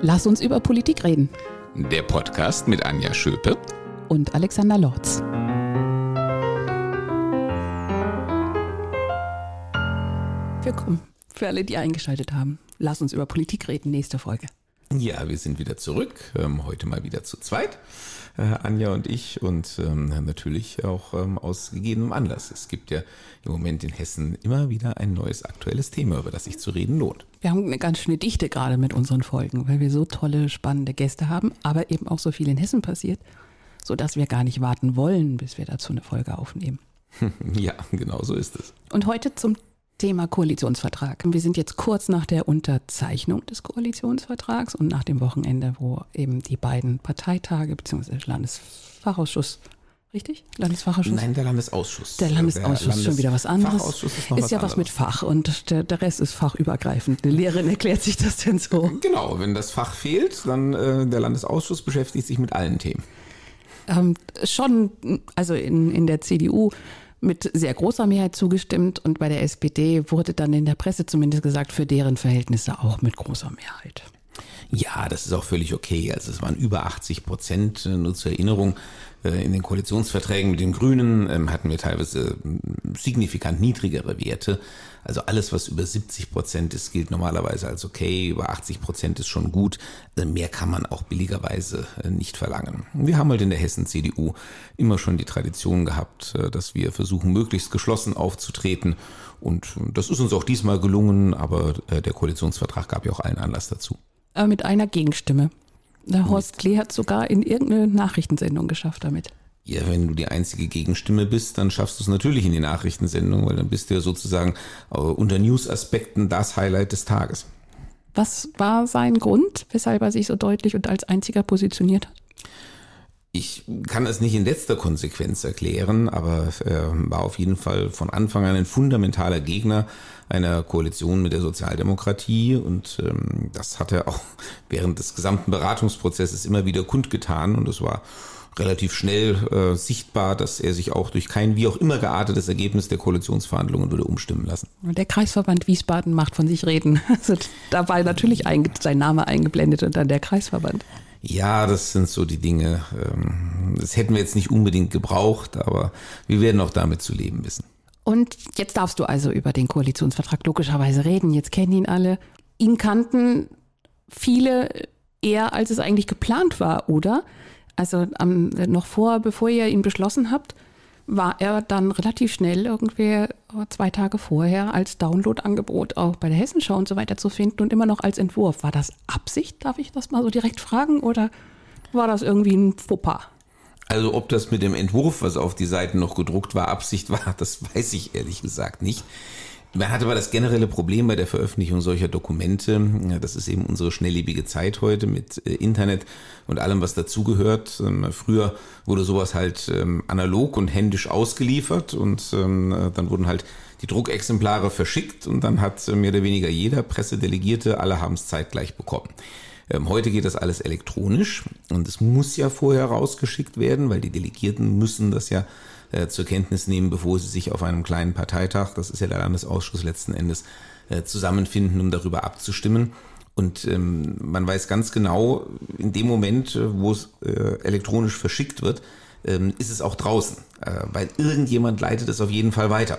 Lass uns über Politik reden. Der Podcast mit Anja Schöpe und Alexander Lorz. Willkommen für alle, die eingeschaltet haben. Lass uns über Politik reden, nächste Folge. Ja, wir sind wieder zurück, ähm, heute mal wieder zu zweit, äh, Anja und ich und ähm, natürlich auch ähm, aus gegebenem Anlass. Es gibt ja im Moment in Hessen immer wieder ein neues aktuelles Thema, über das sich zu reden lohnt. Wir haben eine ganz schöne Dichte gerade mit unseren Folgen, weil wir so tolle, spannende Gäste haben, aber eben auch so viel in Hessen passiert, sodass wir gar nicht warten wollen, bis wir dazu eine Folge aufnehmen. Ja, genau so ist es. Und heute zum Thema Koalitionsvertrag. Wir sind jetzt kurz nach der Unterzeichnung des Koalitionsvertrags und nach dem Wochenende, wo eben die beiden Parteitage bzw. Landesfachausschuss Richtig? Landesfachausschuss? Nein, der Landesausschuss. Der Landesausschuss der ist schon wieder was anderes. Fachausschuss ist noch ist was ja anderes. was mit Fach und der, der, Rest ist fachübergreifend. Eine Lehrerin erklärt sich das denn so? Genau, wenn das Fach fehlt, dann äh, der Landesausschuss beschäftigt sich mit allen Themen. Ähm, schon, also in, in der CDU mit sehr großer Mehrheit zugestimmt und bei der SPD wurde dann in der Presse zumindest gesagt, für deren Verhältnisse auch mit großer Mehrheit. Ja, das ist auch völlig okay. Also es waren über 80 Prozent, äh, nur zur Erinnerung. Äh, in den Koalitionsverträgen mit den Grünen ähm, hatten wir teilweise ähm, signifikant niedrigere Werte. Also alles, was über 70 Prozent ist, gilt normalerweise als okay. Über 80 Prozent ist schon gut. Also mehr kann man auch billigerweise äh, nicht verlangen. Wir haben halt in der Hessen-CDU immer schon die Tradition gehabt, dass wir versuchen, möglichst geschlossen aufzutreten. Und das ist uns auch diesmal gelungen, aber der Koalitionsvertrag gab ja auch allen Anlass dazu äh, mit einer Gegenstimme. Der Horst Klee hat sogar in irgendeine Nachrichtensendung geschafft damit. Ja, wenn du die einzige Gegenstimme bist, dann schaffst du es natürlich in die Nachrichtensendung, weil dann bist du ja sozusagen äh, unter News-Aspekten das Highlight des Tages. Was war sein Grund, weshalb er sich so deutlich und als einziger positioniert hat? Ich kann es nicht in letzter Konsequenz erklären, aber er war auf jeden Fall von Anfang an ein fundamentaler Gegner einer Koalition mit der Sozialdemokratie und ähm, das hat er auch während des gesamten Beratungsprozesses immer wieder kundgetan und es war relativ schnell äh, sichtbar, dass er sich auch durch kein wie auch immer geartetes Ergebnis der Koalitionsverhandlungen würde umstimmen lassen. Der Kreisverband Wiesbaden macht von sich reden. Also da war natürlich sein Name eingeblendet und dann der Kreisverband. Ja, das sind so die Dinge. Ähm, das hätten wir jetzt nicht unbedingt gebraucht, aber wir werden auch damit zu leben wissen. Und jetzt darfst du also über den Koalitionsvertrag logischerweise reden. Jetzt kennen ihn alle. Ihn kannten viele eher, als es eigentlich geplant war, oder? Also um, noch vor, bevor ihr ihn beschlossen habt, war er dann relativ schnell irgendwie zwei Tage vorher als Download-Angebot auch bei der Hessenschau und so weiter zu finden und immer noch als Entwurf. War das Absicht, darf ich das mal so direkt fragen, oder war das irgendwie ein Fauxpas? Also ob das mit dem Entwurf, was auf die Seiten noch gedruckt war, Absicht war, das weiß ich ehrlich gesagt nicht. Man hat aber das generelle Problem bei der Veröffentlichung solcher Dokumente, das ist eben unsere schnelllebige Zeit heute mit äh, Internet und allem, was dazugehört. Ähm, früher wurde sowas halt ähm, analog und händisch ausgeliefert und ähm, äh, dann wurden halt die Druckexemplare verschickt und dann hat äh, mehr oder weniger jeder Pressedelegierte, alle haben es zeitgleich bekommen. Ähm, heute geht das alles elektronisch und es muss ja vorher rausgeschickt werden, weil die Delegierten müssen das ja äh, zur Kenntnis nehmen, bevor sie sich auf einem kleinen Parteitag, das ist ja der Landesausschuss letzten Endes, äh, zusammenfinden, um darüber abzustimmen. Und ähm, man weiß ganz genau, in dem Moment, äh, wo es äh, elektronisch verschickt wird, ähm, ist es auch draußen, äh, weil irgendjemand leitet es auf jeden Fall weiter.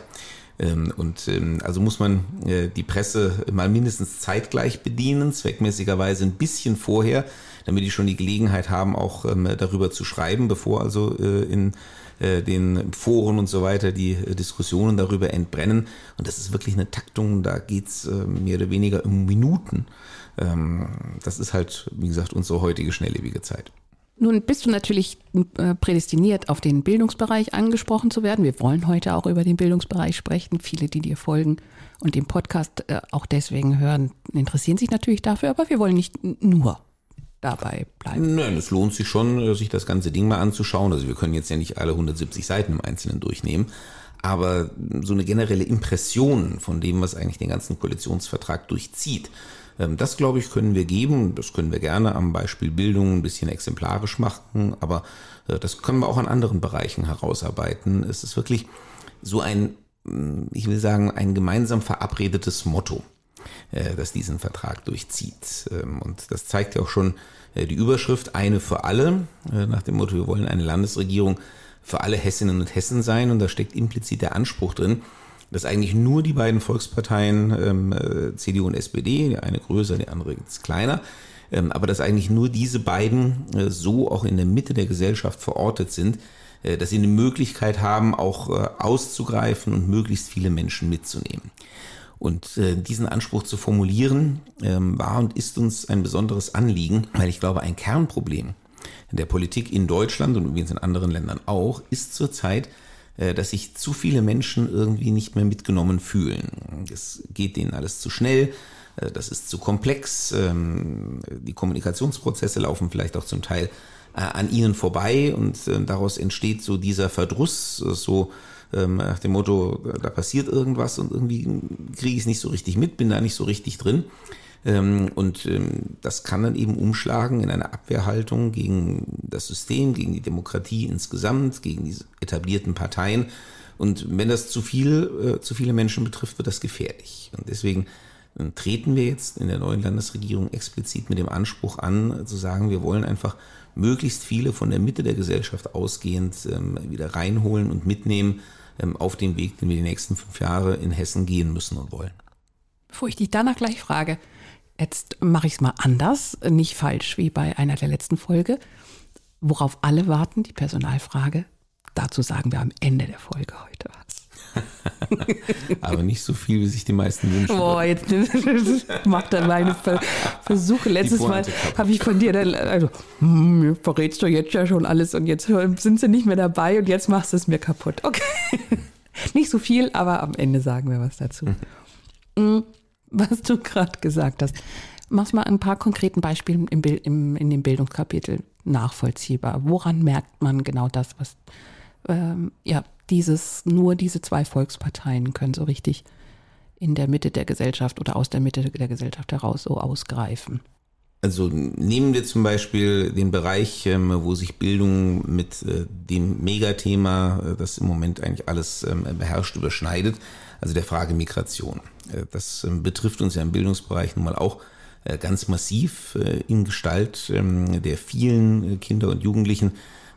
Ähm, und ähm, also muss man äh, die Presse mal mindestens zeitgleich bedienen, zweckmäßigerweise ein bisschen vorher, damit die schon die Gelegenheit haben, auch ähm, darüber zu schreiben, bevor also äh, in äh, den Foren und so weiter die Diskussionen darüber entbrennen. Und das ist wirklich eine Taktung, da geht's mehr oder weniger um Minuten. Das ist halt, wie gesagt, unsere heutige schnelllebige Zeit. Nun bist du natürlich äh, prädestiniert, auf den Bildungsbereich angesprochen zu werden. Wir wollen heute auch über den Bildungsbereich sprechen. Viele, die dir folgen und den Podcast äh, auch deswegen hören, interessieren sich natürlich dafür, aber wir wollen nicht nur dabei bleiben. Nein, es lohnt sich schon, äh, sich das ganze Ding mal anzuschauen. Also wir können jetzt ja nicht alle 170 Seiten im Einzelnen durchnehmen. Aber so eine generelle Impression von dem, was eigentlich den ganzen Koalitionsvertrag durchzieht, das, glaube ich, können wir geben. Das können wir gerne am Beispiel Bildung ein bisschen exemplarisch machen, aber äh, das können wir auch an anderen Bereichen herausarbeiten. Es ist wirklich so ein, mm, ich will sagen, ein gemeinsam verabredetes Motto. das diesen Vertrag durchzieht. Ähm, und das zeigt ja auch schon die Überschrift Eine für alle, nach dem Motto, wir wollen eine Landesregierung für alle Hessinnen und Hessen sein. Und da steckt implizit der Anspruch drin, dass eigentlich nur die beiden Volksparteien ähm, CDU und SPD, die eine größer, die andere jetzt kleiner, ähm, aber dass eigentlich nur diese beiden äh, so auch in der Mitte der Gesellschaft verortet sind, äh, dass sie eine Möglichkeit haben, auch äh, auszugreifen und möglichst viele Menschen mitzunehmen. Und äh, diesen Anspruch zu formulieren, ähm, war und ist uns ein besonderes Anliegen, weil ich glaube, ein Kernproblem der Politik in Deutschland und übrigens in anderen Ländern auch, ist zurzeit, äh, dass sich zu viele Menschen irgendwie nicht mehr mitgenommen fühlen. Es geht denen alles zu schnell, äh, das ist zu komplex, ähm, die Kommunikationsprozesse laufen vielleicht auch zum Teil äh, an ihnen vorbei und daraus entsteht so dieser Verdruss, so ähm, nach dem Motto, da passiert irgendwas und irgendwie kriege ich es nicht so richtig mit, bin da nicht so richtig drin. Ähm, und das kann dann eben umschlagen in eine Abwehrhaltung gegen das System, gegen die Demokratie insgesamt, gegen die etablierten Parteien. Und wenn das zu viel, zu viele Menschen betrifft, wird das gefährlich. Und deswegen treten wir jetzt in der neuen Landesregierung explizit mit dem Anspruch an, zu sagen, wir wollen einfach möglichst viele von der Mitte der Gesellschaft ausgehend ähm, wieder reinholen und mitnehmen ähm, auf den Weg, den wir die nächsten fünf Jahre in Hessen gehen müssen und wollen. Bevor ich dich danach gleich frage, jetzt mache ich es mal anders, nicht falsch wie bei einer der letzten Folge. Worauf alle warten, die Personalfrage. Dazu sagen wir am Ende der Folge heute was. Aber nicht so viel, wie sich die meisten wünschen. Boah, jetzt macht er meine Versuche. Letztes Mal habe ich von dir, dann, also, hm, verrätst du jetzt ja schon alles und jetzt sind sie nicht mehr dabei und jetzt machst du es mir kaputt. Okay. Nicht so viel, aber am Ende sagen wir was dazu. Mhm. Was du gerade gesagt hast. Mach's mal ein paar konkreten Beispiele im, im, in dem Bildungskapitel nachvollziehbar. Woran merkt man genau das, was ähm, ja, dieses, nur diese zwei Volksparteien können so richtig in der Mitte der Gesellschaft oder aus der Mitte der Gesellschaft heraus so ausgreifen. Also nehmen wir zum Beispiel den Bereich, ähm, wo sich Bildung mit äh, dem Megathema, äh, das im Moment eigentlich alles ähm, beherrscht, überschneidet, also der Frage Migration. Äh, das ähm, betrifft uns ja im Bildungsbereich nun mal auch ganz massiv in Gestalt der vielen Kinder und Jugendlichen,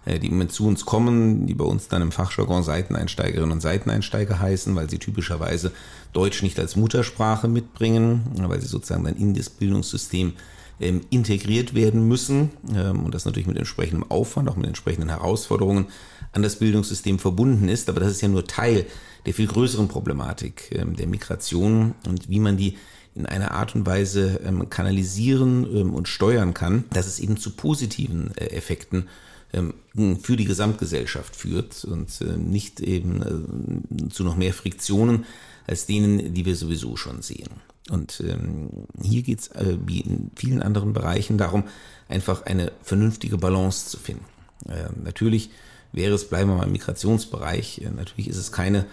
äh, die im zu uns kommen, die bei uns dann im Fachjargon Seiteneinsteigerinnen und Seiteneinsteiger heißen, weil sie typischerweise Deutsch nicht als Muttersprache mitbringen, weil sie sozusagen dann in das Bildungssystem ähm, integriert werden müssen. Ähm, und das natürlich mit entsprechendem Aufwand, auch mit entsprechenden Herausforderungen an das Bildungssystem verbunden ist. Aber das ist ja nur Teil der viel größeren Problematik ähm, der Migration und wie man die in einer Art und Weise kanalisieren und steuern kann, dass es eben zu positiven äh, Effekten ähm, für die Gesamtgesellschaft führt und äh, nicht eben äh, zu noch mehr Friktionen als denen, die wir sowieso schon sehen. Und ähm, hier geht es wie in vielen anderen Bereichen darum, einfach eine vernünftige Balance zu finden. Ähm, natürlich wäre es, bleiben wir mal im Migrationsbereich, natürlich ist es keine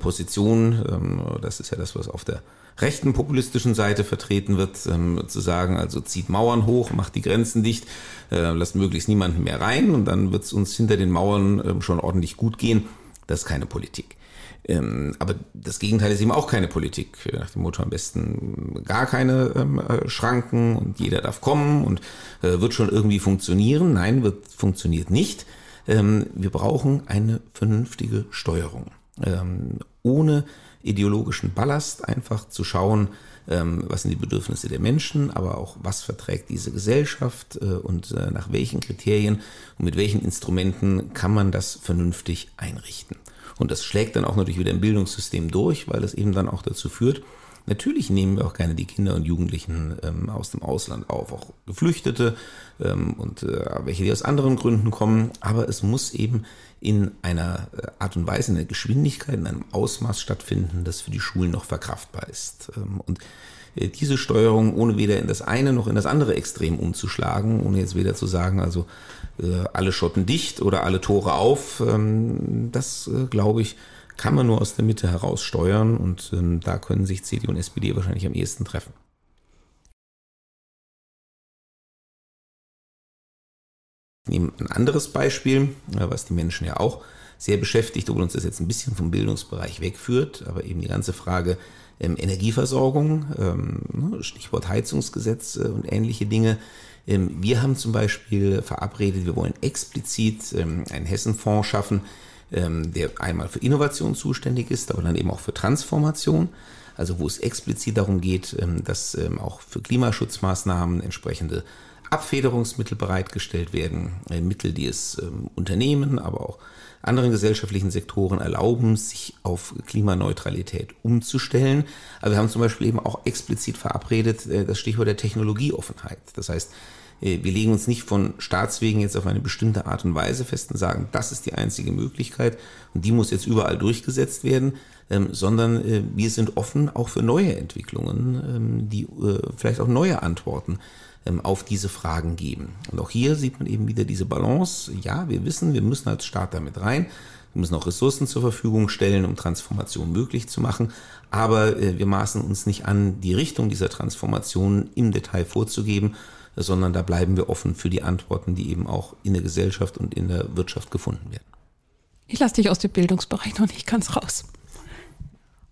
Position, das ist ja das, was auf der rechten populistischen Seite vertreten wird, ähm, zu sagen, also zieht Mauern hoch, macht die Grenzen dicht, äh, lasst möglichst niemanden mehr rein und dann wird es uns hinter den Mauern ähm, schon ordentlich gut gehen. Das ist keine Politik. Ähm, aber das Gegenteil ist eben auch keine Politik. Nach dem Motto am besten gar keine ähm, äh, Schranken und jeder darf kommen und äh, wird schon irgendwie funktionieren. Nein, wird funktioniert nicht. Ähm, wir brauchen eine vernünftige Steuerung. Ähm, ohne ideologischen Ballast, einfach zu schauen, ähm, was sind die Bedürfnisse der Menschen, aber auch was verträgt diese Gesellschaft äh, und äh, nach welchen Kriterien und mit welchen Instrumenten kann man das vernünftig einrichten. Und das schlägt dann auch natürlich wieder im Bildungssystem durch, weil es eben dann auch dazu führt, Natürlich nehmen wir auch gerne die Kinder und Jugendlichen ähm, aus dem Ausland auf, auch Geflüchtete ähm, und äh, welche, die aus anderen Gründen kommen. Aber es muss eben in einer äh, Art und Weise, in einer Geschwindigkeit, in einem Ausmaß stattfinden, das für die Schulen noch verkraftbar ist. Ähm, und äh, diese Steuerung, ohne weder in das eine noch in das andere Extrem umzuschlagen, ohne jetzt weder zu sagen, also äh, alle Schotten dicht oder alle Tore auf, ähm, das glaube ich, kann man nur aus der Mitte heraus steuern und ähm, da können sich CDU und SPD wahrscheinlich am ehesten treffen. Ich nehme ein anderes Beispiel, was die Menschen ja auch sehr beschäftigt, obwohl uns das jetzt ein bisschen vom Bildungsbereich wegführt, aber eben die ganze Frage ähm, Energieversorgung, ähm, ne, Stichwort Heizungsgesetz äh, und ähnliche Dinge. Ähm, wir haben zum Beispiel verabredet, wir wollen explizit ähm, einen Hessenfonds schaffen, ähm, der einmal für Innovation zuständig ist, aber dann eben auch für Transformation. Also wo es explizit darum geht, ähm, dass ähm, auch für Klimaschutzmaßnahmen entsprechende Abfederungsmittel bereitgestellt werden, äh, Mittel, die es ähm, Unternehmen, aber auch anderen gesellschaftlichen Sektoren erlauben, sich auf Klimaneutralität umzustellen. Aber wir haben zum Beispiel eben auch explizit verabredet äh, das Stichwort der Technologieoffenheit. Das heißt, wir legen uns nicht von Staatswegen jetzt auf eine bestimmte Art und Weise fest und sagen, das ist die einzige Möglichkeit und die muss jetzt überall durchgesetzt werden, ähm, sondern äh, wir sind offen auch für neue Entwicklungen, ähm, die vielleicht auch neue Antworten ähm, auf diese Fragen geben. Und auch hier sieht man eben wieder diese Balance. Ja, wir wissen, wir müssen als Staat damit rein. Wir müssen auch Ressourcen zur Verfügung stellen, um Transformation möglich zu machen. Aber äh, wir maßen uns nicht an, die Richtung dieser Transformation im Detail vorzugeben, sondern da bleiben wir offen für die Antworten, die eben auch in der Gesellschaft und in der Wirtschaft gefunden werden. Ich lasse dich aus dem Bildungsbereich noch nicht ganz raus.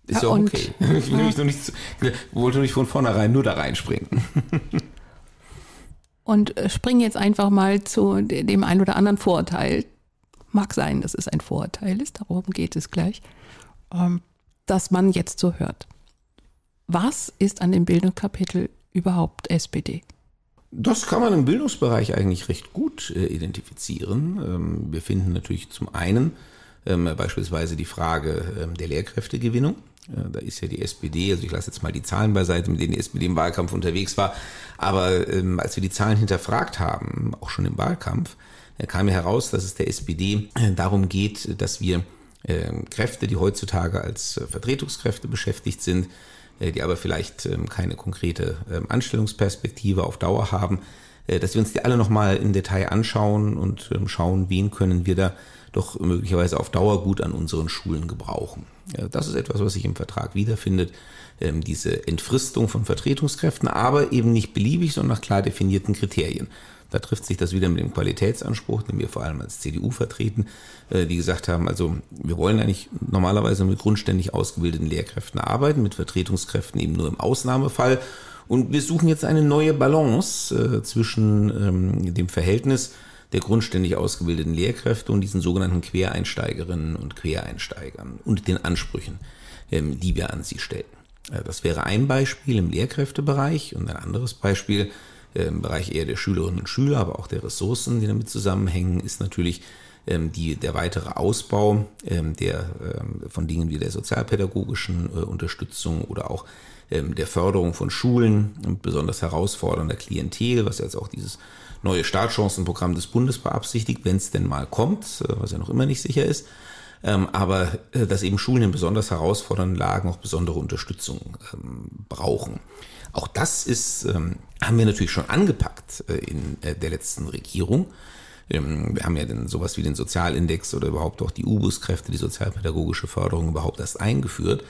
Ist ja, ja okay. Ich will mich noch nicht, wollte nicht von vornherein nur da reinspringen. und äh, springen jetzt einfach mal zu dem ein oder anderen Vorurteil. Mag sein, dass es ein Vorurteil ist, darum geht es gleich, ähm, dass man jetzt so hört. Was ist an dem Bildungskapitel überhaupt SPD? Das kann man im Bildungsbereich eigentlich recht gut äh, identifizieren. Ähm, wir finden natürlich zum einen ähm, beispielsweise die Frage der Lehrkräftegewinnung. Da ist ja die SPD, also ich lasse jetzt mal die Zahlen beiseite, mit denen die SPD im Wahlkampf unterwegs war. Aber ähm, als wir die Zahlen hinterfragt haben, auch schon im Wahlkampf, äh, kam ja heraus, dass es der SPD äh, darum geht, dass wir äh, Kräfte, die heutzutage als äh, Vertretungskräfte beschäftigt sind, äh, die aber vielleicht ähm, keine konkrete ähm, Anstellungsperspektive auf Dauer haben, äh, dass wir uns die alle nochmal im Detail anschauen und ähm, schauen, wen können wir da doch möglicherweise auf Dauer gut an unseren Schulen gebrauchen. Das ist etwas, was sich im Vertrag wiederfindet, diese Entfristung von Vertretungskräften, aber eben nicht beliebig, sondern nach klar definierten Kriterien. Da trifft sich das wieder mit dem Qualitätsanspruch, den wir vor allem als CDU vertreten, äh, die gesagt haben, also wir wollen eigentlich normalerweise mit grundständig ausgebildeten Lehrkräften arbeiten, mit Vertretungskräften eben nur im Ausnahmefall. Und wir suchen jetzt eine neue Balance äh, zwischen ähm, dem Verhältnis der grundständig ausgebildeten Lehrkräfte und diesen sogenannten Quereinsteigerinnen und Quereinsteigern und den Ansprüchen, ähm, die wir an sie stellen. Äh, das wäre ein Beispiel im Lehrkräftebereich und ein anderes Beispiel im Bereich eher der Schülerinnen und Schüler, aber auch der Ressourcen, die damit zusammenhängen, ist natürlich ähm, die, der weitere Ausbau ähm, der, von Dingen wie der sozialpädagogischen äh, Unterstützung oder auch der Förderung von Schulen besonders herausfordernder Klientel, was jetzt auch dieses neue Startchancenprogramm des Bundes beabsichtigt, wenn es denn mal kommt, was ja noch immer nicht sicher ist. Ähm, aber äh, dass eben Schulen in besonders herausfordernden Lagen auch besondere Unterstützung ähm, brauchen. Auch das ist, ähm, haben wir natürlich schon angepackt äh, in äh, der letzten Regierung. Wir haben ja dann sowas wie den Sozialindex oder überhaupt auch die U-Bus-Kräfte, die sozialpädagogische Förderung überhaupt erst eingeführt.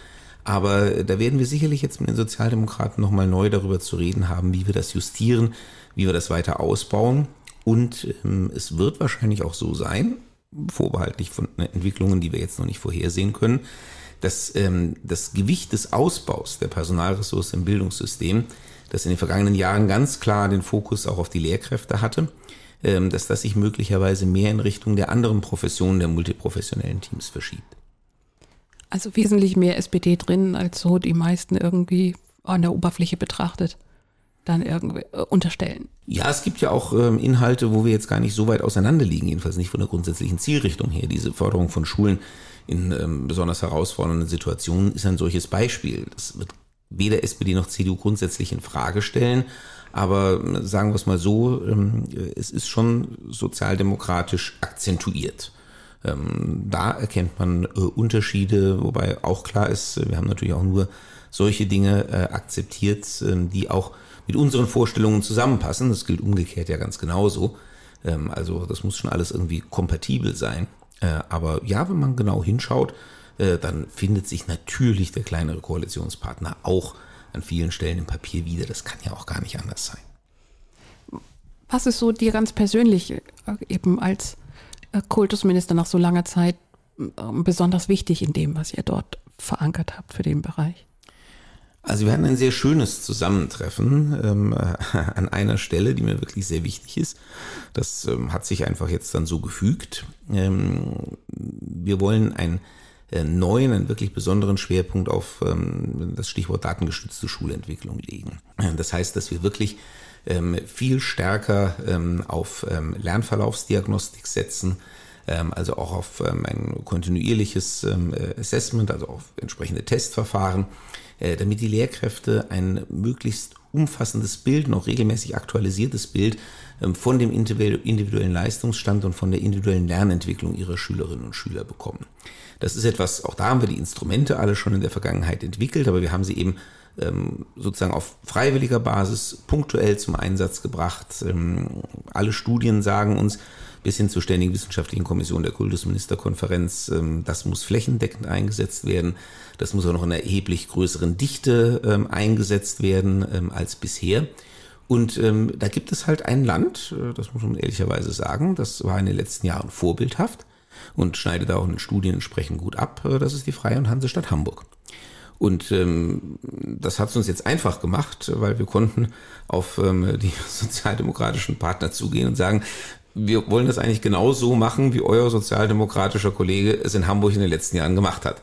Aber da werden wir sicherlich jetzt mit den Sozialdemokraten nochmal neu darüber zu reden haben, wie wir das justieren, wie wir das weiter ausbauen. Und es wird wahrscheinlich auch so sein, vorbehaltlich von Entwicklungen, die wir jetzt noch nicht vorhersehen können, dass ähm, das Gewicht des Ausbaus der Personalressource im Bildungssystem, das in den vergangenen Jahren ganz klar den Fokus auch auf die Lehrkräfte hatte, ähm, dass das sich möglicherweise mehr in Richtung der anderen Professionen der multiprofessionellen Teams verschiebt. Also wesentlich mehr SPD drin, als so die meisten irgendwie an der Oberfläche betrachtet dann irgendwie äh, unterstellen. Ja, es gibt ja auch ähm, Inhalte, wo wir jetzt gar nicht so weit auseinander liegen, jedenfalls nicht von der grundsätzlichen Zielrichtung her. Diese Förderung von Schulen in ähm, besonders herausfordernden Situationen ist ein solches Beispiel. Das wird weder SPD noch CDU grundsätzlich in Frage stellen, aber äh, sagen wir es mal so, ähm, es ist schon sozialdemokratisch akzentuiert. Ähm, da erkennt man äh, Unterschiede, wobei auch klar ist, wir haben natürlich auch nur solche Dinge äh, akzeptiert, äh, die auch mit unseren Vorstellungen zusammenpassen. Das gilt umgekehrt ja ganz genauso. Ähm, also das muss schon alles irgendwie kompatibel sein. Äh, aber ja, wenn man genau hinschaut, äh, dann findet sich natürlich der kleinere Koalitionspartner auch an vielen Stellen im Papier wieder. Das kann ja auch gar nicht anders sein. Was ist so dir ganz persönlich äh, eben als Kultusminister nach so langer Zeit besonders wichtig in dem, was ihr dort verankert habt für den Bereich? Also wir hatten ein sehr schönes Zusammentreffen ähm, an einer Stelle, die mir wirklich sehr wichtig ist. Das ähm, hat sich einfach jetzt dann so gefügt. Ähm, wir wollen einen äh, neuen, einen wirklich besonderen Schwerpunkt auf ähm, das Stichwort datengestützte Schulentwicklung legen. Das heißt, dass wir wirklich ähm, viel stärker ähm, auf Lernverlaufsdiagnostik setzen, also auch auf ein kontinuierliches Assessment, also auf entsprechende Testverfahren damit die Lehrkräfte ein möglichst umfassendes Bild, noch regelmäßig aktualisiertes Bild ähm, von dem individuellen Leistungsstand und von der individuellen Lernentwicklung ihrer Schülerinnen und Schüler bekommen. Das ist etwas, auch da haben wir die Instrumente alle schon in der Vergangenheit entwickelt, aber wir haben sie eben ähm, sozusagen auf freiwilliger Basis punktuell zum Einsatz gebracht. Ähm, alle Studien sagen uns, bis hin zur Ständigen Wissenschaftlichen Kommission der Kultusministerkonferenz. Ähm, das muss flächendeckend eingesetzt werden. Das muss auch noch in einer erheblich größeren Dichte ähm, eingesetzt werden ähm, als bisher. Und da gibt es halt ein Land, äh, das muss man ehrlicherweise sagen, das war in den letzten Jahren vorbildhaft und schneidet auch in den Studien entsprechend gut ab. Äh, das ist die Freie und Hansestadt Hamburg. Und ähm, das hat es uns jetzt einfach gemacht, weil wir konnten auf ähm, die sozialdemokratischen Partner zugehen und sagen, wir wollen das eigentlich genau so machen, wie euer sozialdemokratischer Kollege es in Hamburg in den letzten Jahren gemacht hat.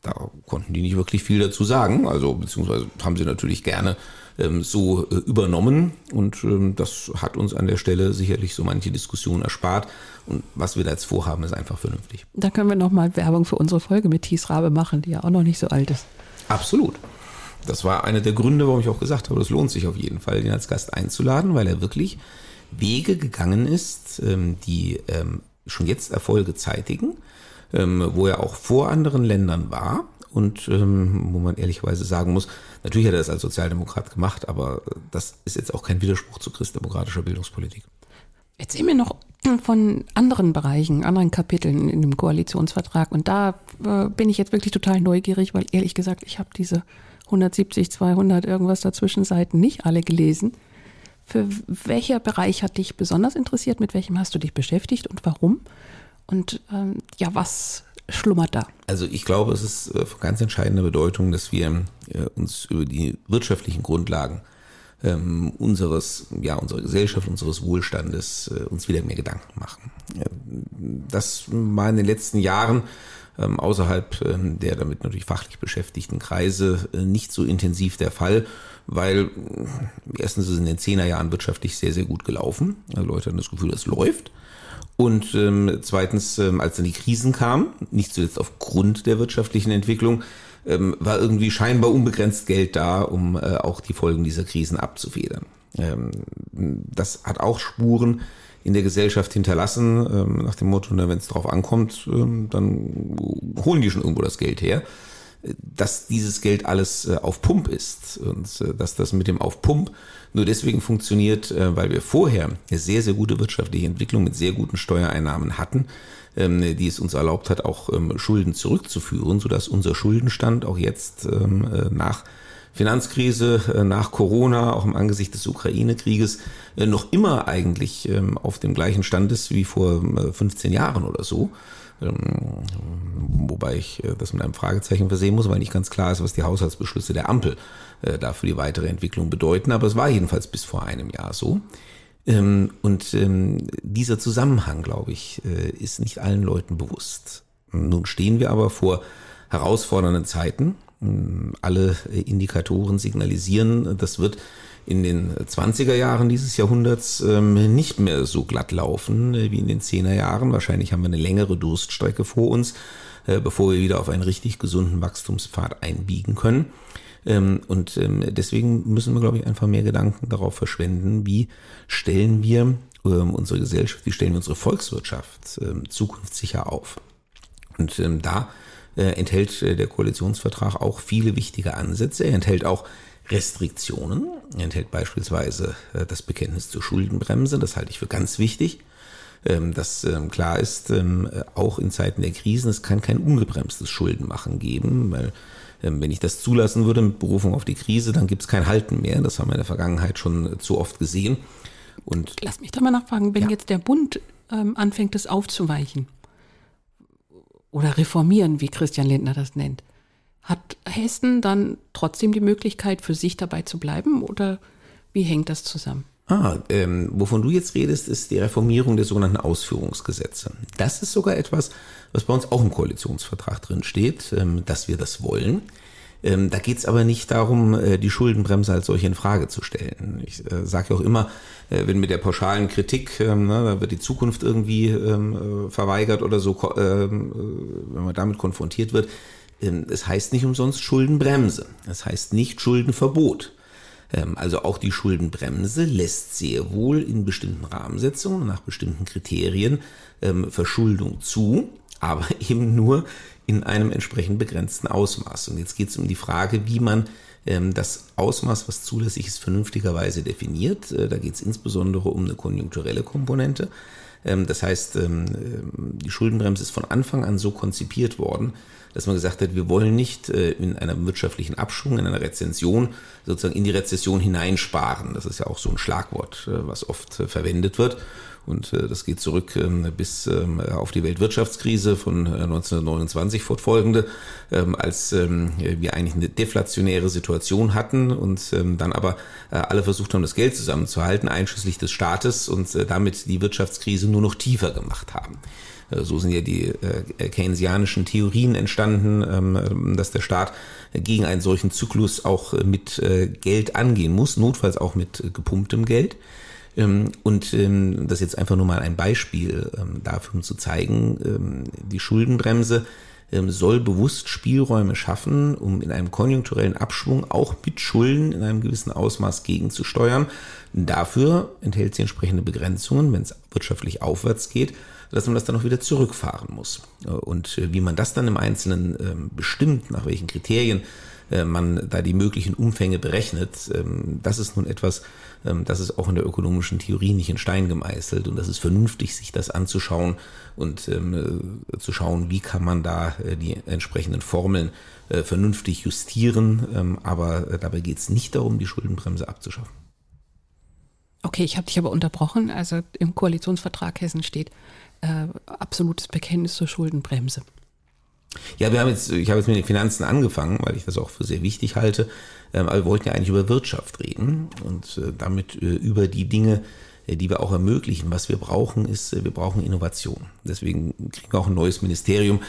Da konnten die nicht wirklich viel dazu sagen, also beziehungsweise haben sie natürlich gerne ähm, so äh, übernommen und ähm, das hat uns an der Stelle sicherlich so manche Diskussion erspart. Und was wir da jetzt vorhaben, ist einfach vernünftig. Da können wir nochmal Werbung für unsere Folge mit Thies Rabe machen, die ja auch noch nicht so alt ist. Absolut. Das war einer der Gründe, warum ich auch gesagt habe, es lohnt sich auf jeden Fall, ihn als Gast einzuladen, weil er wirklich Wege gegangen ist, ähm, die ähm, schon jetzt Erfolge zeitigen, ähm, wo er auch vor anderen Ländern war und wo man ehrlicherweise sagen muss, natürlich hat er das als Sozialdemokrat gemacht, aber das ist jetzt auch kein Widerspruch zu christdemokratischer Bildungspolitik. Erzähl mir noch von anderen Bereichen, anderen Kapiteln in dem Koalitionsvertrag. Und da äh, bin ich jetzt wirklich total neugierig, weil ehrlich gesagt, ich habe diese 170, 200 irgendwas dazwischen Seiten nicht alle gelesen. Für welcher Bereich hat dich besonders interessiert? Mit welchem hast du dich beschäftigt und warum? Und ähm, ja, was schlummert da? Also ich glaube, es ist äh, von ganz entscheidender Bedeutung, dass wir äh, uns über die wirtschaftlichen Grundlagen ähm, unseres, ja, unserer Gesellschaft, unseres Wohlstandes äh, uns wieder mehr Gedanken machen. Das war in den letzten Jahren ähm, außerhalb ähm, der damit natürlich fachlich beschäftigten Kreise äh, nicht so intensiv der Fall weil erstens ist es in den Zehnerjahren wirtschaftlich sehr, sehr gut gelaufen. Also Leute hatten das Gefühl, das läuft. Und ähm, zweitens, ähm, als dann die Krisen kamen, nicht zuletzt aufgrund der wirtschaftlichen Entwicklung, ähm, war irgendwie scheinbar unbegrenzt Geld da, um äh, auch die Folgen dieser Krisen abzufedern. Ähm, das hat auch Spuren in der Gesellschaft hinterlassen, ähm, nach dem Motto, wenn es drauf ankommt, ähm, dann holen die schon irgendwo das Geld her dass dieses Geld alles äh, auf Pump ist und äh, dass das mit dem auf Pump nur deswegen funktioniert, äh, weil wir vorher eine sehr, sehr gute wirtschaftliche Entwicklung mit sehr guten Steuereinnahmen hatten, ähm, die es uns erlaubt hat, auch ähm, Schulden zurückzuführen, sodass unser Schuldenstand auch jetzt ähm, nach Finanzkrise, nach Corona, auch im Angesicht des Ukraine-Krieges, noch immer eigentlich auf dem gleichen Stand ist wie vor 15 Jahren oder so. Ähm, wobei ich äh, das mit einem Fragezeichen versehen muss, weil nicht ganz klar ist, was die Haushaltsbeschlüsse der Ampel äh, da für die weitere Entwicklung bedeuten. Aber es war jedenfalls bis vor einem Jahr so. Ähm, und ähm, dieser Zusammenhang, glaube ich, äh, ist nicht allen Leuten bewusst. Nun stehen wir aber vor herausfordernden Zeiten. Alle Indikatoren signalisieren, das wird in den 20er Jahren dieses Jahrhunderts ähm, nicht mehr so glatt laufen äh, wie in den 10er Jahren. Wahrscheinlich haben wir eine längere Durststrecke vor uns, äh, bevor wir wieder auf einen richtig gesunden Wachstumspfad einbiegen können. Ähm, und ähm, deswegen müssen wir, glaube ich, einfach mehr Gedanken darauf verschwenden, wie stellen wir unsere Gesellschaft, wie stellen wir unsere Volkswirtschaft zukunftssicher auf. Und da äh, enthält der Koalitionsvertrag auch viele wichtige Ansätze. Er enthält auch Restriktionen. Enthält beispielsweise äh, das Bekenntnis zur Schuldenbremse, das halte ich für ganz wichtig. Ähm, dass ähm, klar ist, ähm, auch in Zeiten der Krisen, es kann kein ungebremstes Schuldenmachen geben, weil wenn ich das zulassen würde mit Berufung auf die Krise, dann gibt es kein Halten mehr. Das haben wir in der Vergangenheit schon zu oft gesehen. Und Lass mich da mal nachfragen, wenn ja. jetzt der Bund anfängt, das aufzuweichen oder reformieren, wie Christian Lindner das nennt, Hat Hessen dann trotzdem die Möglichkeit, für sich dabei zu bleiben oder wie hängt das zusammen? Ah, ähm, wovon du jetzt redest, ist die Reformierung der sogenannten Ausführungsgesetze. Das ist sogar etwas, was bei uns auch im Koalitionsvertrag drin steht, ähm, dass wir das wollen. Ähm, da geht es aber nicht darum, äh, die Schuldenbremse als solche in Frage zu stellen. Ich äh, sage ja auch immer, äh, wenn mit der pauschalen Kritik, ähm, ne, da wird die Zukunft irgendwie ähm, äh, verweigert oder so, ähm, äh, wenn man damit konfrontiert wird, es heißt nicht umsonst Schuldenbremse. Es heißt nicht Schuldenverbot. Ähm, also auch die Schuldenbremse lässt sehr wohl in bestimmten Rahmensetzungen, nach bestimmten Kriterien ähm, Verschuldung zu, aber eben nur in einem entsprechend begrenzten Ausmaß. Und jetzt geht es um die Frage, wie man ähm, das Ausmaß, was zulässig ist, vernünftigerweise definiert. Äh, da geht es insbesondere um eine konjunkturelle Komponente. Ähm, das heißt, ähm, die Schuldenbremse ist von Anfang an so konzipiert worden, dass man gesagt hat, wir wollen nicht äh, in einer wirtschaftlichen Abschwung, in einer Rezension sozusagen in die Rezession hineinsparen. Das ist ja auch so ein Schlagwort, äh, was oft verwendet wird. Und äh, das geht zurück ähm, bis ähm, auf die Weltwirtschaftskrise von äh, 1929 fortfolgende, ähm, als wir eigentlich eine deflationäre Situation hatten und dann aber äh, alle versucht haben, das Geld zusammenzuhalten, einschließlich des Staates und äh, damit die Wirtschaftskrise nur noch tiefer gemacht haben. Äh, so sind ja die äh, keynesianischen Theorien entstanden, ähm, dass der Staat gegen einen solchen Zyklus auch mit äh, Geld angehen muss, notfalls auch mit gepumptem Geld. Ähm, und ähm, das jetzt einfach nur mal ein Beispiel ähm, dafür, um zu zeigen, die Schuldenbremse soll bewusst Spielräume schaffen, um in einem konjunkturellen Abschwung auch mit Schulden in einem gewissen Ausmaß gegenzusteuern. Dafür enthält sie entsprechende Begrenzungen, wenn es wirtschaftlich aufwärts geht, dass man das dann auch wieder zurückfahren muss. Und äh, wie man das dann im Einzelnen bestimmt, nach welchen Kriterien äh, man da die möglichen Umfänge berechnet, das ist nun etwas, ähm, das ist auch in der ökonomischen Theorie nicht in Stein gemeißelt und das ist vernünftig, sich das anzuschauen und ähm, äh, zu schauen, wie kann man da äh, die entsprechenden Formeln äh, vernünftig justieren. Ähm, aber äh, dabei geht es nicht darum, die Schuldenbremse abzuschaffen. Okay, ich habe dich aber unterbrochen. Also im Koalitionsvertrag Hessen steht äh, absolutes Bekenntnis zur Schuldenbremse. Ja, wir haben jetzt, ich habe jetzt mit den Finanzen angefangen, weil ich das auch für sehr wichtig halte. Ähm, aber wir wollten ja eigentlich über Wirtschaft reden und äh, damit äh, über die Dinge, äh, die wir auch ermöglichen. Was wir brauchen, ist, wir brauchen Innovation. Deswegen kriegen wir auch ein neues Ministerium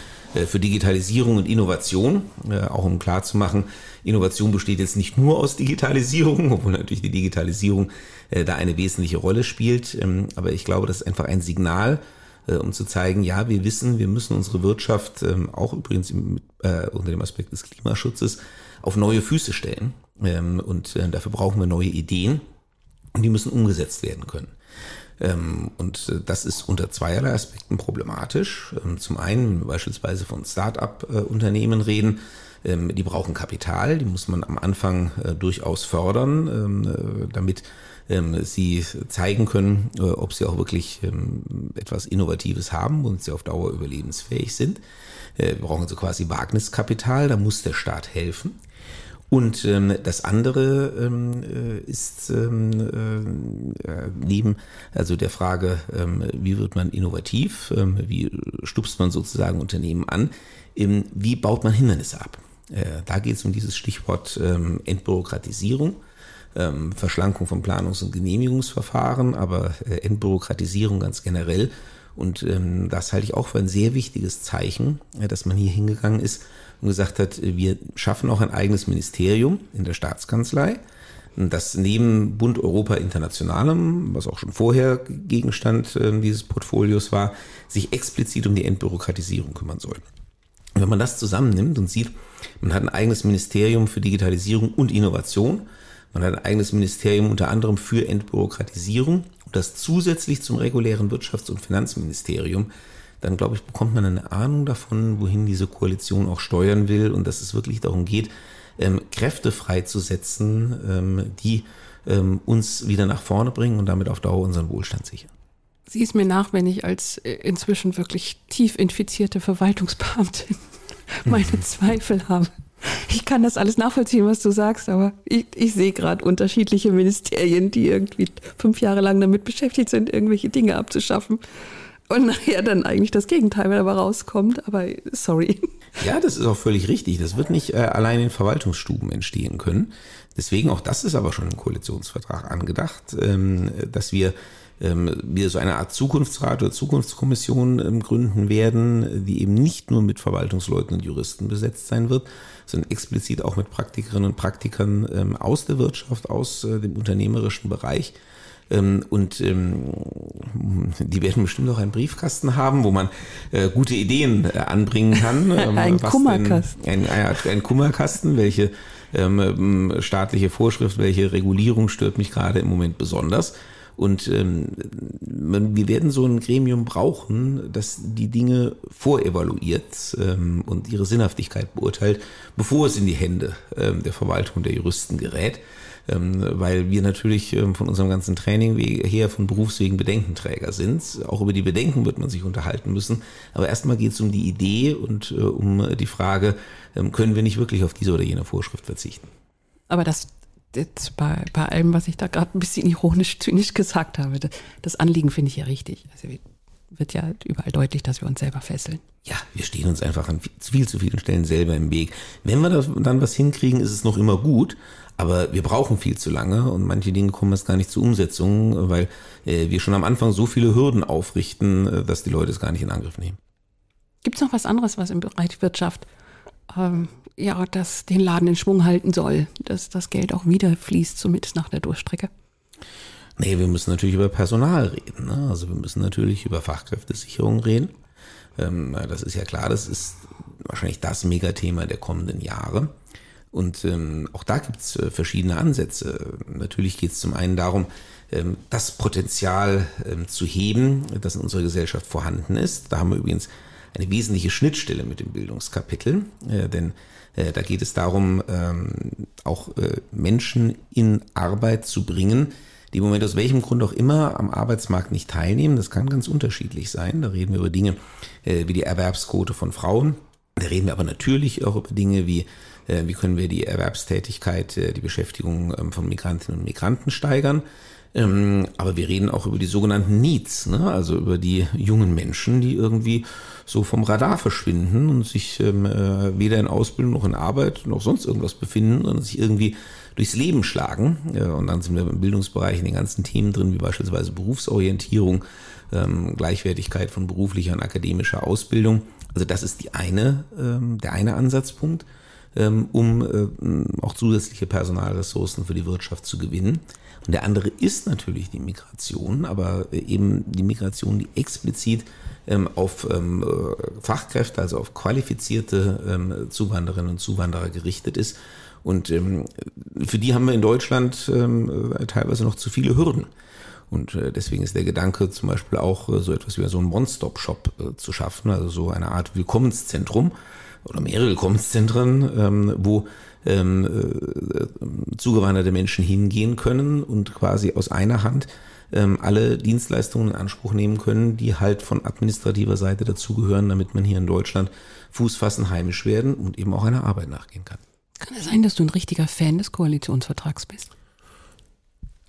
für Digitalisierung und Innovation, auch um klarzumachen, Innovation besteht jetzt nicht nur aus Digitalisierung, obwohl natürlich die Digitalisierung da eine wesentliche Rolle spielt. Ähm, aber ich glaube, das ist einfach ein Signal, um zu zeigen, ja, wir wissen, wir müssen unsere Wirtschaft ähm, auch übrigens im, äh, unter dem Aspekt des Klimaschutzes auf neue Füße stellen. Ähm, und äh, dafür brauchen wir neue Ideen und die müssen umgesetzt werden können. Ähm, und äh, das ist unter zweierlei Aspekten problematisch. Ähm, zum einen, wenn wir beispielsweise von Start-up-Unternehmen reden, ähm, die brauchen Kapital, die muss man am Anfang äh, durchaus fördern, äh, damit ähm, sie zeigen können, äh, ob sie auch wirklich etwas Innovatives haben und sie auf Dauer überlebensfähig sind. Äh, wir brauchen so quasi Wagniskapital, da muss der Staat helfen. Und ähm, das andere ähm, äh, ist ähm, äh, neben also der Frage, ähm, wie wird man innovativ, ähm, wie stupst man sozusagen Unternehmen an, ähm, wie baut man Hindernisse ab. Äh, da geht es um dieses Stichwort ähm, Entbürokratisierung. Ähm, Verschlankung von Planungs- und Genehmigungsverfahren, aber äh, Entbürokratisierung ganz generell und ähm, das halte ich auch für ein sehr wichtiges Zeichen, äh, dass man hier hingegangen ist und gesagt hat, wir schaffen auch ein eigenes Ministerium in der Staatskanzlei, das neben Bund Europa Internationalem, was auch schon vorher Gegenstand äh, dieses Portfolios war, sich explizit um die Entbürokratisierung kümmern soll. Wenn man das zusammennimmt und sieht, man hat ein eigenes Ministerium für Digitalisierung und Innovation, man hat ein eigenes Ministerium unter anderem für Entbürokratisierung und das zusätzlich zum regulären Wirtschafts- und Finanzministerium, dann glaube ich, bekommt man eine Ahnung davon, wohin diese Koalition auch steuern will und dass es wirklich darum geht, ähm, Kräfte freizusetzen, ähm, die ähm, uns wieder nach vorne bringen und damit auf Dauer unseren Wohlstand sichern. Sieh es mir nach, wenn ich als äh, inzwischen wirklich tief infizierte Verwaltungsbeamtin meine Zweifel habe. Ich kann das alles nachvollziehen, was du sagst, aber ich, ich sehe gerade unterschiedliche Ministerien, die irgendwie fünf Jahre lang damit beschäftigt sind, irgendwelche Dinge abzuschaffen. und nachher dann eigentlich das Gegenteil dabei rauskommt. Aber sorry. Ja, das ist auch völlig richtig. Das wird nicht äh, allein in Verwaltungsstuben entstehen können. Deswegen, auch das ist aber schon im Koalitionsvertrag angedacht, ähm, dass wir ähm, wir so eine Art Zukunftsrat oder Zukunftskommission ähm, gründen werden, die eben nicht nur mit Verwaltungsleuten und Juristen besetzt sein wird, sondern explizit auch mit Praktikerinnen und Praktikern ähm, aus der Wirtschaft, aus äh, dem unternehmerischen Bereich. Und die werden bestimmt auch einen Briefkasten haben, wo man äh, gute Ideen äh, anbringen kann. ein Kummerkasten. Ein, ein, ein Kummerkasten, welche staatliche Vorschrift, welche Regulierung stört mich gerade im Moment besonders. Und ähm, wir werden so ein Gremium brauchen, das die Dinge vorevaluiert ähm, und ihre Sinnhaftigkeit beurteilt, bevor es in die Hände ähm, der Verwaltung der Juristen gerät. Ähm, weil wir natürlich ähm, von unserem ganzen Training her von Berufswegen Bedenkenträger sind. Auch über die Bedenken wird man sich unterhalten müssen. Aber erstmal geht es um die Idee und äh, um die Frage, ähm, können wir nicht wirklich auf diese oder jene Vorschrift verzichten? Aber das jetzt bei, bei allem, was ich da gerade ein bisschen ironisch, zynisch gesagt habe, das Anliegen finde ich ja richtig. Also wird ja überall deutlich, dass wir uns selber fesseln. Ja, wir stehen uns einfach an viel zu vielen Stellen selber im Weg. Wenn wir dann was hinkriegen, ist es noch immer gut, aber wir brauchen viel zu lange und manche Dinge kommen jetzt gar nicht zur Umsetzung, weil äh, wir schon am Anfang so viele Hürden aufrichten, äh, dass die Leute es gar nicht in Angriff nehmen. Gibt es noch was anderes, was im Bereich Wirtschaft ähm, ja, das den Laden in Schwung halten soll, dass das Geld auch wieder fließt, zumindest nach der Durchstrecke. Nee, wir müssen natürlich über Personal reden. Ne? Also wir müssen natürlich über Fachkräftesicherung reden. Ähm, das ist ja klar, das ist wahrscheinlich das Megathema der kommenden Jahre. Und ähm, auch da gibt es äh, verschiedene Ansätze. Natürlich geht es zum einen darum, ähm, das Potenzial ähm, zu heben, das in unserer Gesellschaft vorhanden ist. Da haben wir übrigens eine wesentliche Schnittstelle mit dem Bildungskapitel, äh, denn äh, da geht es darum, ähm, auch äh, Menschen in Arbeit zu bringen, die im Moment aus welchem Grund auch immer am Arbeitsmarkt nicht teilnehmen. Das kann ganz unterschiedlich sein. Da reden wir über Dinge äh, wie die Erwerbsquote von Frauen. Da reden wir aber natürlich auch über Dinge wie, äh, wie können wir die Erwerbstätigkeit, äh, die Beschäftigung ähm, von Migrantinnen und Migranten steigern. Ähm, aber wir reden auch über die sogenannten Needs, ne? also über die jungen Menschen, die irgendwie so vom Radar verschwinden und sich ähm, äh, weder in Ausbildung noch in Arbeit noch sonst irgendwas befinden, sondern sich irgendwie durchs Leben schlagen. Ja, und dann sind wir im Bildungsbereich in den ganzen Themen drin, wie beispielsweise Berufsorientierung, ähm, Gleichwertigkeit von beruflicher und akademischer Ausbildung. Also das ist die eine, ähm, der eine Ansatzpunkt, um äh, auch zusätzliche Personalressourcen für die Wirtschaft zu gewinnen. Und der andere ist natürlich die Migration, aber eben die Migration, die explizit ähm, auf ähm, Fachkräfte, also auf qualifizierte ähm, Zuwanderinnen und Zuwanderer gerichtet ist. Und ähm, für die haben wir in Deutschland ähm, teilweise noch zu viele Hürden. Und äh, deswegen ist der Gedanke zum Beispiel auch äh, so etwas wie so einen One-Stop-Shop äh, zu schaffen, also so eine Art Willkommenszentrum oder mehrere Willkommenszentren, ähm, wo ähm, äh, zugewanderte Menschen hingehen können und quasi aus einer Hand ähm, alle Dienstleistungen in Anspruch nehmen können, die halt von administrativer Seite dazugehören, damit man hier in Deutschland Fuß fassen, heimisch werden und eben auch einer Arbeit nachgehen kann. Kann es sein, dass du ein richtiger Fan des Koalitionsvertrags bist?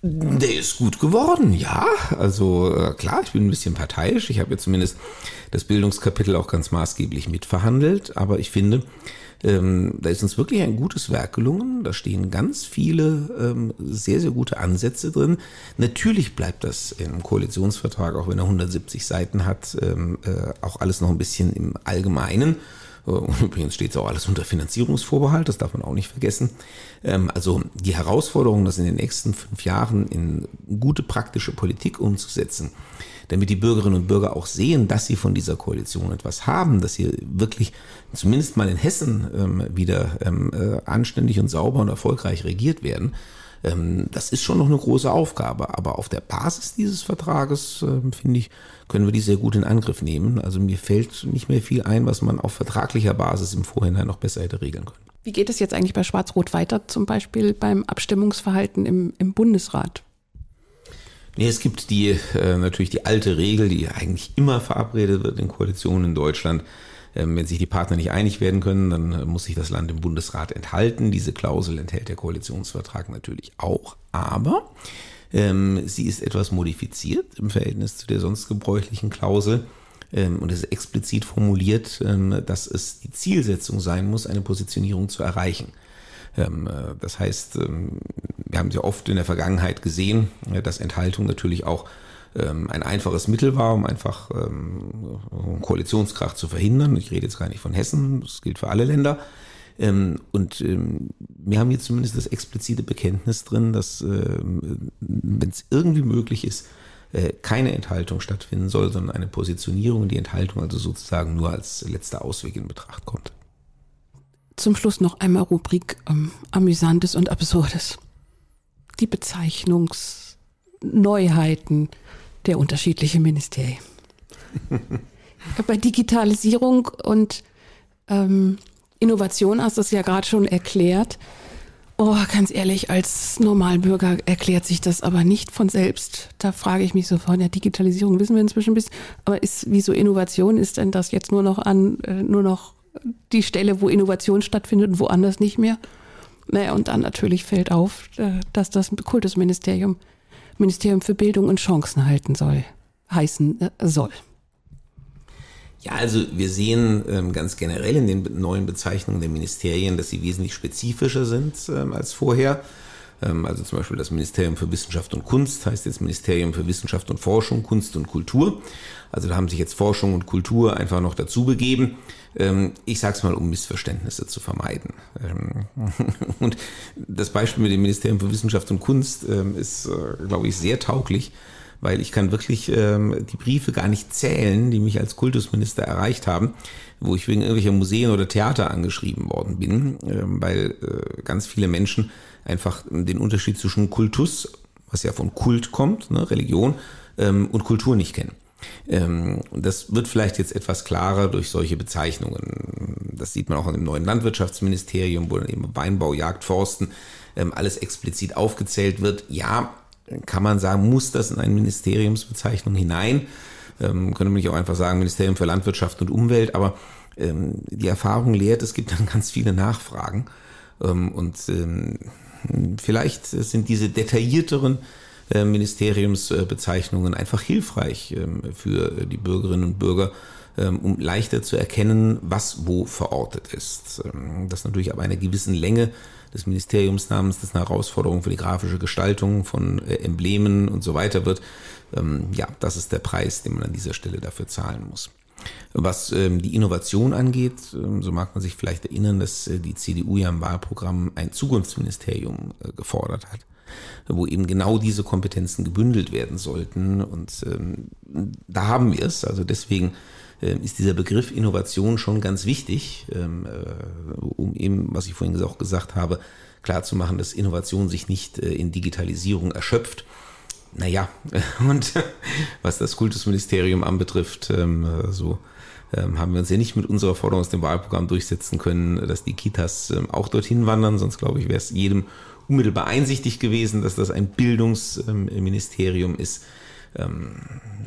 Der ist gut geworden, ja. Also äh, klar, ich bin ein bisschen parteiisch. Ich habe ja zumindest das Bildungskapitel auch ganz maßgeblich mitverhandelt. Aber ich finde, ähm, da ist uns wirklich ein gutes Werk gelungen. Da stehen ganz viele ähm, sehr, sehr gute Ansätze drin. Natürlich bleibt das im Koalitionsvertrag, auch wenn er 170 Seiten hat, ähm, äh, auch alles noch ein bisschen im Allgemeinen. Äh, und übrigens steht es auch alles unter Finanzierungsvorbehalt, das darf man auch nicht vergessen. Ähm, also die Herausforderung, das in den nächsten fünf Jahren in gute praktische Politik umzusetzen, damit die Bürgerinnen und Bürger auch sehen, dass sie von dieser Koalition etwas haben, dass sie wirklich zumindest mal in Hessen ähm, wieder ähm, äh, anständig und sauber und erfolgreich regiert werden. Ähm, das ist schon noch eine große Aufgabe, aber auf der Basis dieses Vertrages, äh, finde ich, können wir die sehr gut in Angriff nehmen. Also mir fällt nicht mehr viel ein, was man auf vertraglicher Basis im Vorhinein noch besser hätte regeln können. Wie geht es jetzt eigentlich bei Schwarz-Rot weiter, zum Beispiel beim Abstimmungsverhalten im, im Bundesrat? Nee, es gibt die äh, natürlich die alte Regel, die eigentlich immer verabredet wird in Koalitionen in Deutschland. Ähm, wenn sich die Partner nicht einig werden können, dann äh, muss sich das Land im Bundesrat enthalten. Diese Klausel enthält der Koalitionsvertrag natürlich auch. Aber Ähm, sie ist etwas modifiziert im Verhältnis zu der sonst gebräuchlichen Klausel ähm, und es ist explizit formuliert, ähm, dass es die Zielsetzung sein muss, eine Positionierung zu erreichen. Ähm, äh, das heißt, ähm, wir haben sehr oft in der Vergangenheit gesehen, äh, dass Enthaltung natürlich auch ähm, ein einfaches Mittel war, um einfach ähm, Koalitionskrach zu verhindern. Ich rede jetzt gar nicht von Hessen, das gilt für alle Länder. Ähm, und ähm, wir haben hier zumindest das explizite Bekenntnis drin, dass, ähm, wenn es irgendwie möglich ist, äh, keine Enthaltung stattfinden soll, sondern eine Positionierung, die Enthaltung also sozusagen nur als letzter Ausweg in Betracht kommt. Zum Schluss noch einmal Rubrik ähm, Amüsantes und Absurdes. Die Bezeichnungsneuheiten der unterschiedlichen Ministerien. Bei Digitalisierung und ähm, Innovation hast du es ja gerade schon erklärt. Oh, ganz ehrlich, als Normalbürger erklärt sich das aber nicht von selbst. Da frage ich mich sofort, ja, Digitalisierung wissen wir inzwischen bis, aber ist, wieso Innovation ist denn das jetzt nur noch an, äh, nur noch die Stelle, wo Innovation stattfindet und woanders nicht mehr? Naja, und dann natürlich fällt auf, äh, dass das Kultusministerium Ministerium für Bildung und Chancen halten soll, heißen äh, soll. Ja, also wir sehen ähm, ganz generell in den neuen Bezeichnungen der Ministerien, dass sie wesentlich spezifischer sind ähm, als vorher. Ähm, also zum Beispiel das Ministerium für Wissenschaft und Kunst heißt jetzt Ministerium für Wissenschaft und Forschung, Kunst und Kultur. Also da haben sich jetzt Forschung und Kultur einfach noch dazu begeben. Ähm, ich sage es mal, um Missverständnisse zu vermeiden. Ähm, und das Beispiel mit dem Ministerium für Wissenschaft und Kunst ist, äh, glaube ich, sehr tauglich weil ich kann wirklich ähm, die Briefe gar nicht zählen, die mich als Kultusminister erreicht haben, wo ich wegen irgendwelcher Museen oder Theater angeschrieben worden bin, ähm, weil äh, ganz viele Menschen einfach den Unterschied zwischen Kultus, was ja von Kult kommt, ne, Religion, ähm, und Kultur nicht kennen. Ähm, das wird vielleicht jetzt etwas klarer durch solche Bezeichnungen. Das sieht man auch dem neuen Landwirtschaftsministerium, wo dann eben Weinbau, Jagd, Forsten ähm, alles explizit aufgezählt wird. Ja, kann man sagen, muss das in eine Ministeriumsbezeichnung hinein? Ähm, könnte man nicht auch einfach sagen, Ministerium für Landwirtschaft und Umwelt, aber ähm, die Erfahrung lehrt, es gibt dann ganz viele Nachfragen. Ähm, und ähm, vielleicht sind diese detaillierteren äh, Ministeriumsbezeichnungen einfach hilfreich ähm, für die Bürgerinnen und Bürger, um leichter zu erkennen, was wo verortet ist. Das natürlich aber einer gewissen Länge des Ministeriumsnamens, das eine Herausforderung für die grafische Gestaltung von äh, Emblemen und so weiter wird. Ähm, ja, das ist der Preis, den man an dieser Stelle dafür zahlen muss. Was ähm, die Innovation angeht, ähm, so mag man sich vielleicht erinnern, dass äh, die CDU ja im Wahlprogramm ein Zukunftsministerium äh, gefordert hat, wo eben genau diese Kompetenzen gebündelt werden sollten. Und ähm, da haben wir es. Also deswegen ist dieser Begriff Innovation schon ganz wichtig, ähm, äh, um eben, was ich vorhin auch gesagt habe, klarzumachen, dass Innovation sich nicht äh, in Digitalisierung erschöpft. Naja, und was das Kultusministerium anbetrifft, ähm, so ähm, haben wir uns ja nicht mit unserer Forderung aus dem Wahlprogramm durchsetzen können, dass die Kitas auch dorthin wandern. Sonst glaube ich, wäre es jedem unmittelbar einsichtig gewesen, dass das ein Bildungsministerium ist. Ähm,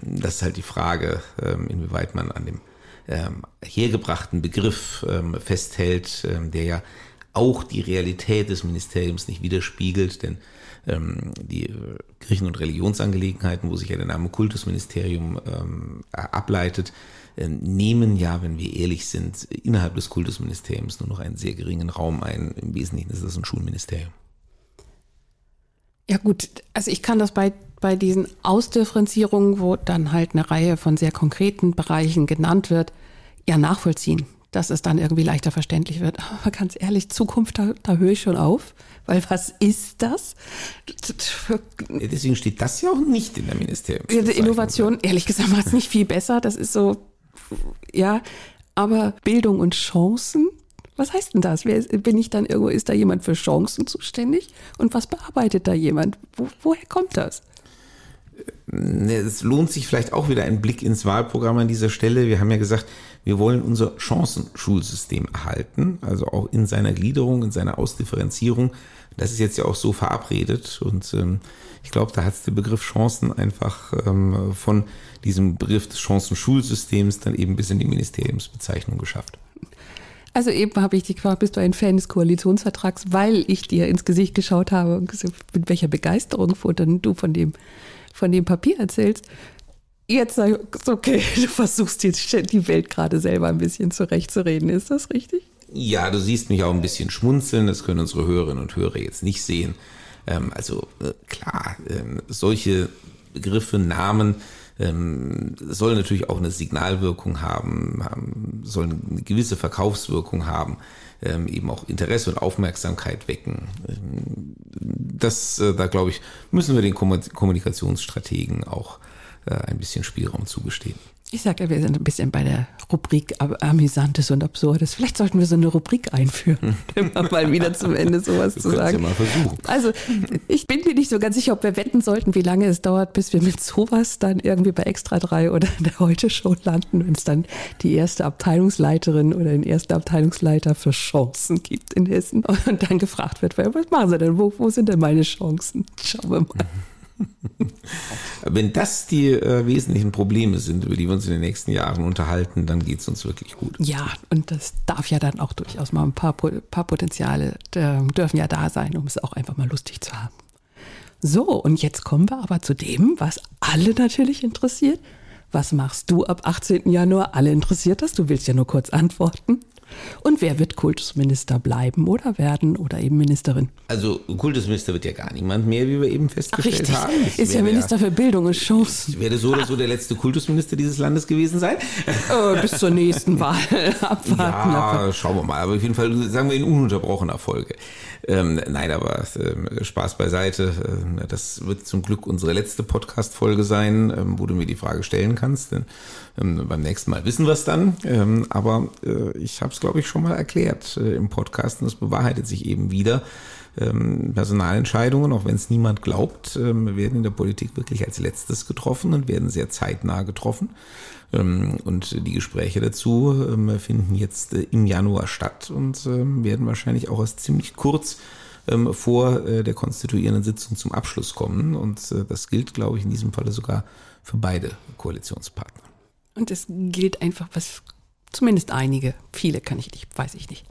das ist halt die Frage, ähm, inwieweit man an dem ähm, hergebrachten Begriff festhält, der ja auch die Realität des Ministeriums nicht widerspiegelt, denn die Kirchen- und Religionsangelegenheiten, wo sich ja der Name Kultusministerium ableitet, nehmen ja, wenn wir ehrlich sind, innerhalb des Kultusministeriums nur noch einen sehr geringen Raum ein. Im Wesentlichen ist das ein Schulministerium. Ja gut, also ich kann das bei bei diesen Ausdifferenzierungen, wo dann halt eine Reihe von sehr konkreten Bereichen genannt wird, ja nachvollziehen, dass es dann irgendwie leichter verständlich wird. Aber ganz ehrlich, Zukunft, da, da höre ich schon auf, weil was ist das? Deswegen steht das ja auch nicht in der Ministerium. Innovation, ehrlich gesagt, macht es nicht viel besser. Das ist so, ja, aber Bildung und Chancen, was heißt denn das? Wer, bin ich dann irgendwo, ist da jemand für Chancen zuständig? Und was bearbeitet da jemand? Wo, woher kommt das? Ne, es lohnt sich vielleicht auch wieder ein Blick ins Wahlprogramm an dieser Stelle. Wir haben ja gesagt, wir wollen unser Chancenschulsystem erhalten, also auch in seiner Gliederung, in seiner Ausdifferenzierung. Das ist jetzt ja auch so verabredet und ähm, ich glaube, da hat es der Begriff Chancen einfach ähm, von diesem Begriff des Chancenschulsystems dann eben bis in die Ministeriumsbezeichnung geschafft. Also eben habe ich dich gefragt, bist du ein Fan des Koalitionsvertrags, weil ich dir ins Gesicht geschaut habe und gesagt, mit welcher Begeisterung du von dem, von dem Papier erzählst. Jetzt sag ich, okay, du versuchst jetzt die Welt gerade selber ein bisschen zurechtzureden. Ist das richtig? Ja, du siehst mich auch ein bisschen schmunzeln. Das können unsere Hörerinnen und Hörer jetzt nicht sehen. Ähm, also äh, klar, ähm, solche Begriffe, Namen ähm, sollen natürlich auch eine Signalwirkung haben, haben sollen eine gewisse Verkaufswirkung haben, ähm, eben auch Interesse und Aufmerksamkeit wecken. Ähm, das, äh, da glaube ich, müssen wir den Kommunikationsstrategen auch äh, ein bisschen Spielraum zugestehen. Ich sage, wir sind ein bisschen bei der Rubrik Amüsantes und Absurdes. Vielleicht sollten wir so eine Rubrik einführen, immer mal wieder zum Ende sowas zu sagen. Ja mal versuchen. Also, ich bin mir nicht so ganz sicher, ob wir wetten sollten, wie lange es dauert, bis wir mit sowas dann irgendwie bei Extra 3 oder der Heute-Show landen, wenn es dann die erste Abteilungsleiterin oder den ersten Abteilungsleiter für Chancen gibt in Hessen und dann gefragt wird, was machen sie denn? Wo, wo sind denn meine Chancen? Schauen wir mal. Wenn das die äh, wesentlichen Probleme sind, über die wir uns in den nächsten Jahren unterhalten, dann geht es uns wirklich gut. Ja, und das darf ja dann auch durchaus mal ein paar, paar Potenziale äh, dürfen ja da sein, um es auch einfach mal lustig zu haben. So, und jetzt kommen wir aber zu dem, was alle natürlich interessiert. Was machst du ab 18. Januar? Alle interessiert das. Du willst ja nur kurz antworten. Und wer wird Kultusminister bleiben oder werden oder eben Ministerin? Also Kultusminister wird ja gar niemand mehr, wie wir eben festgestellt Ach, haben. Das ist ja Minister für Bildung und Shows. Ich werde so oder so der letzte Kultusminister dieses Landes gewesen sein. Oh, bis zur nächsten Wahl abwarten. Ja, schauen wir mal. Aber auf jeden Fall sagen wir in ununterbrochener Folge. Ähm, nein, aber äh, Spaß beiseite. Äh, das wird zum Glück unsere letzte Podcast-Folge sein, ähm, wo du mir die Frage stellen kannst. Denn ähm, beim nächsten Mal wissen wir es dann. Ähm, aber äh, ich habe es, glaube ich, schon mal erklärt äh, im Podcast und es bewahrheitet sich eben wieder. Ähm, Personalentscheidungen, auch wenn es niemand glaubt, werden in der Politik wirklich als letztes getroffen und werden sehr zeitnah getroffen. Ähm, und die Gespräche dazu ähm, finden jetzt äh, im Januar statt und ähm, werden wahrscheinlich auch erst ziemlich kurz vor äh, der konstituierenden Sitzung zum Abschluss kommen. Und das gilt, glaube ich, in diesem Falle sogar für beide Koalitionspartner. Und es gilt einfach, was zumindest einige, viele kann ich nicht, weiß ich nicht,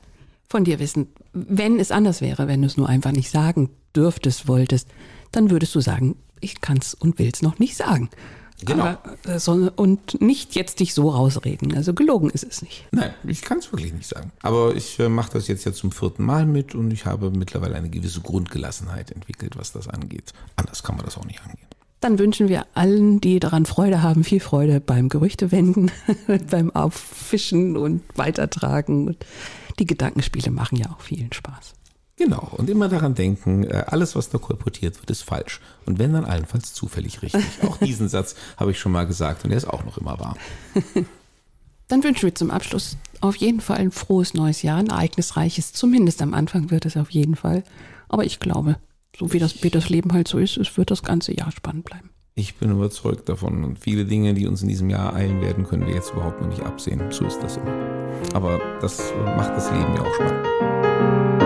von dir wissen. Wenn es anders wäre, wenn du es nur einfach nicht sagen dürftest, wolltest, dann würdest du sagen, ich kann es und will es noch nicht sagen. Genau. Aber, äh, so, und nicht jetzt dich so rausreden. Also gelogen ist es nicht. Nein, ich kann es wirklich nicht sagen. Aber ich äh, mache das jetzt ja zum vierten Mal mit und ich habe mittlerweile eine gewisse Grundgelassenheit entwickelt, was das angeht. Anders kann man das auch nicht angehen. Dann wünschen wir allen, die daran Freude haben, viel Freude beim Gerüchtewenden, beim Auffischen und Weitertragen. Und die Gedankenspiele machen ja auch vielen Spaß. Genau, und immer daran denken, äh, alles, was da kolportiert wird, ist falsch. Und wenn dann allenfalls zufällig richtig. Auch diesen Satz habe ich schon mal gesagt und der ist auch noch immer wahr. Dann wünschen wir zum Abschluss auf jeden Fall ein frohes neues Jahr, ein ereignisreiches. Zumindest am Anfang wird es auf jeden Fall. Aber ich glaube, so wie das, wie das Leben halt so ist, es wird das ganze Jahr spannend bleiben. Ich bin überzeugt davon und viele Dinge, die uns in diesem Jahr eilen werden, können wir jetzt überhaupt noch nicht absehen. So ist das immer. Aber das macht das Leben ja auch spannend.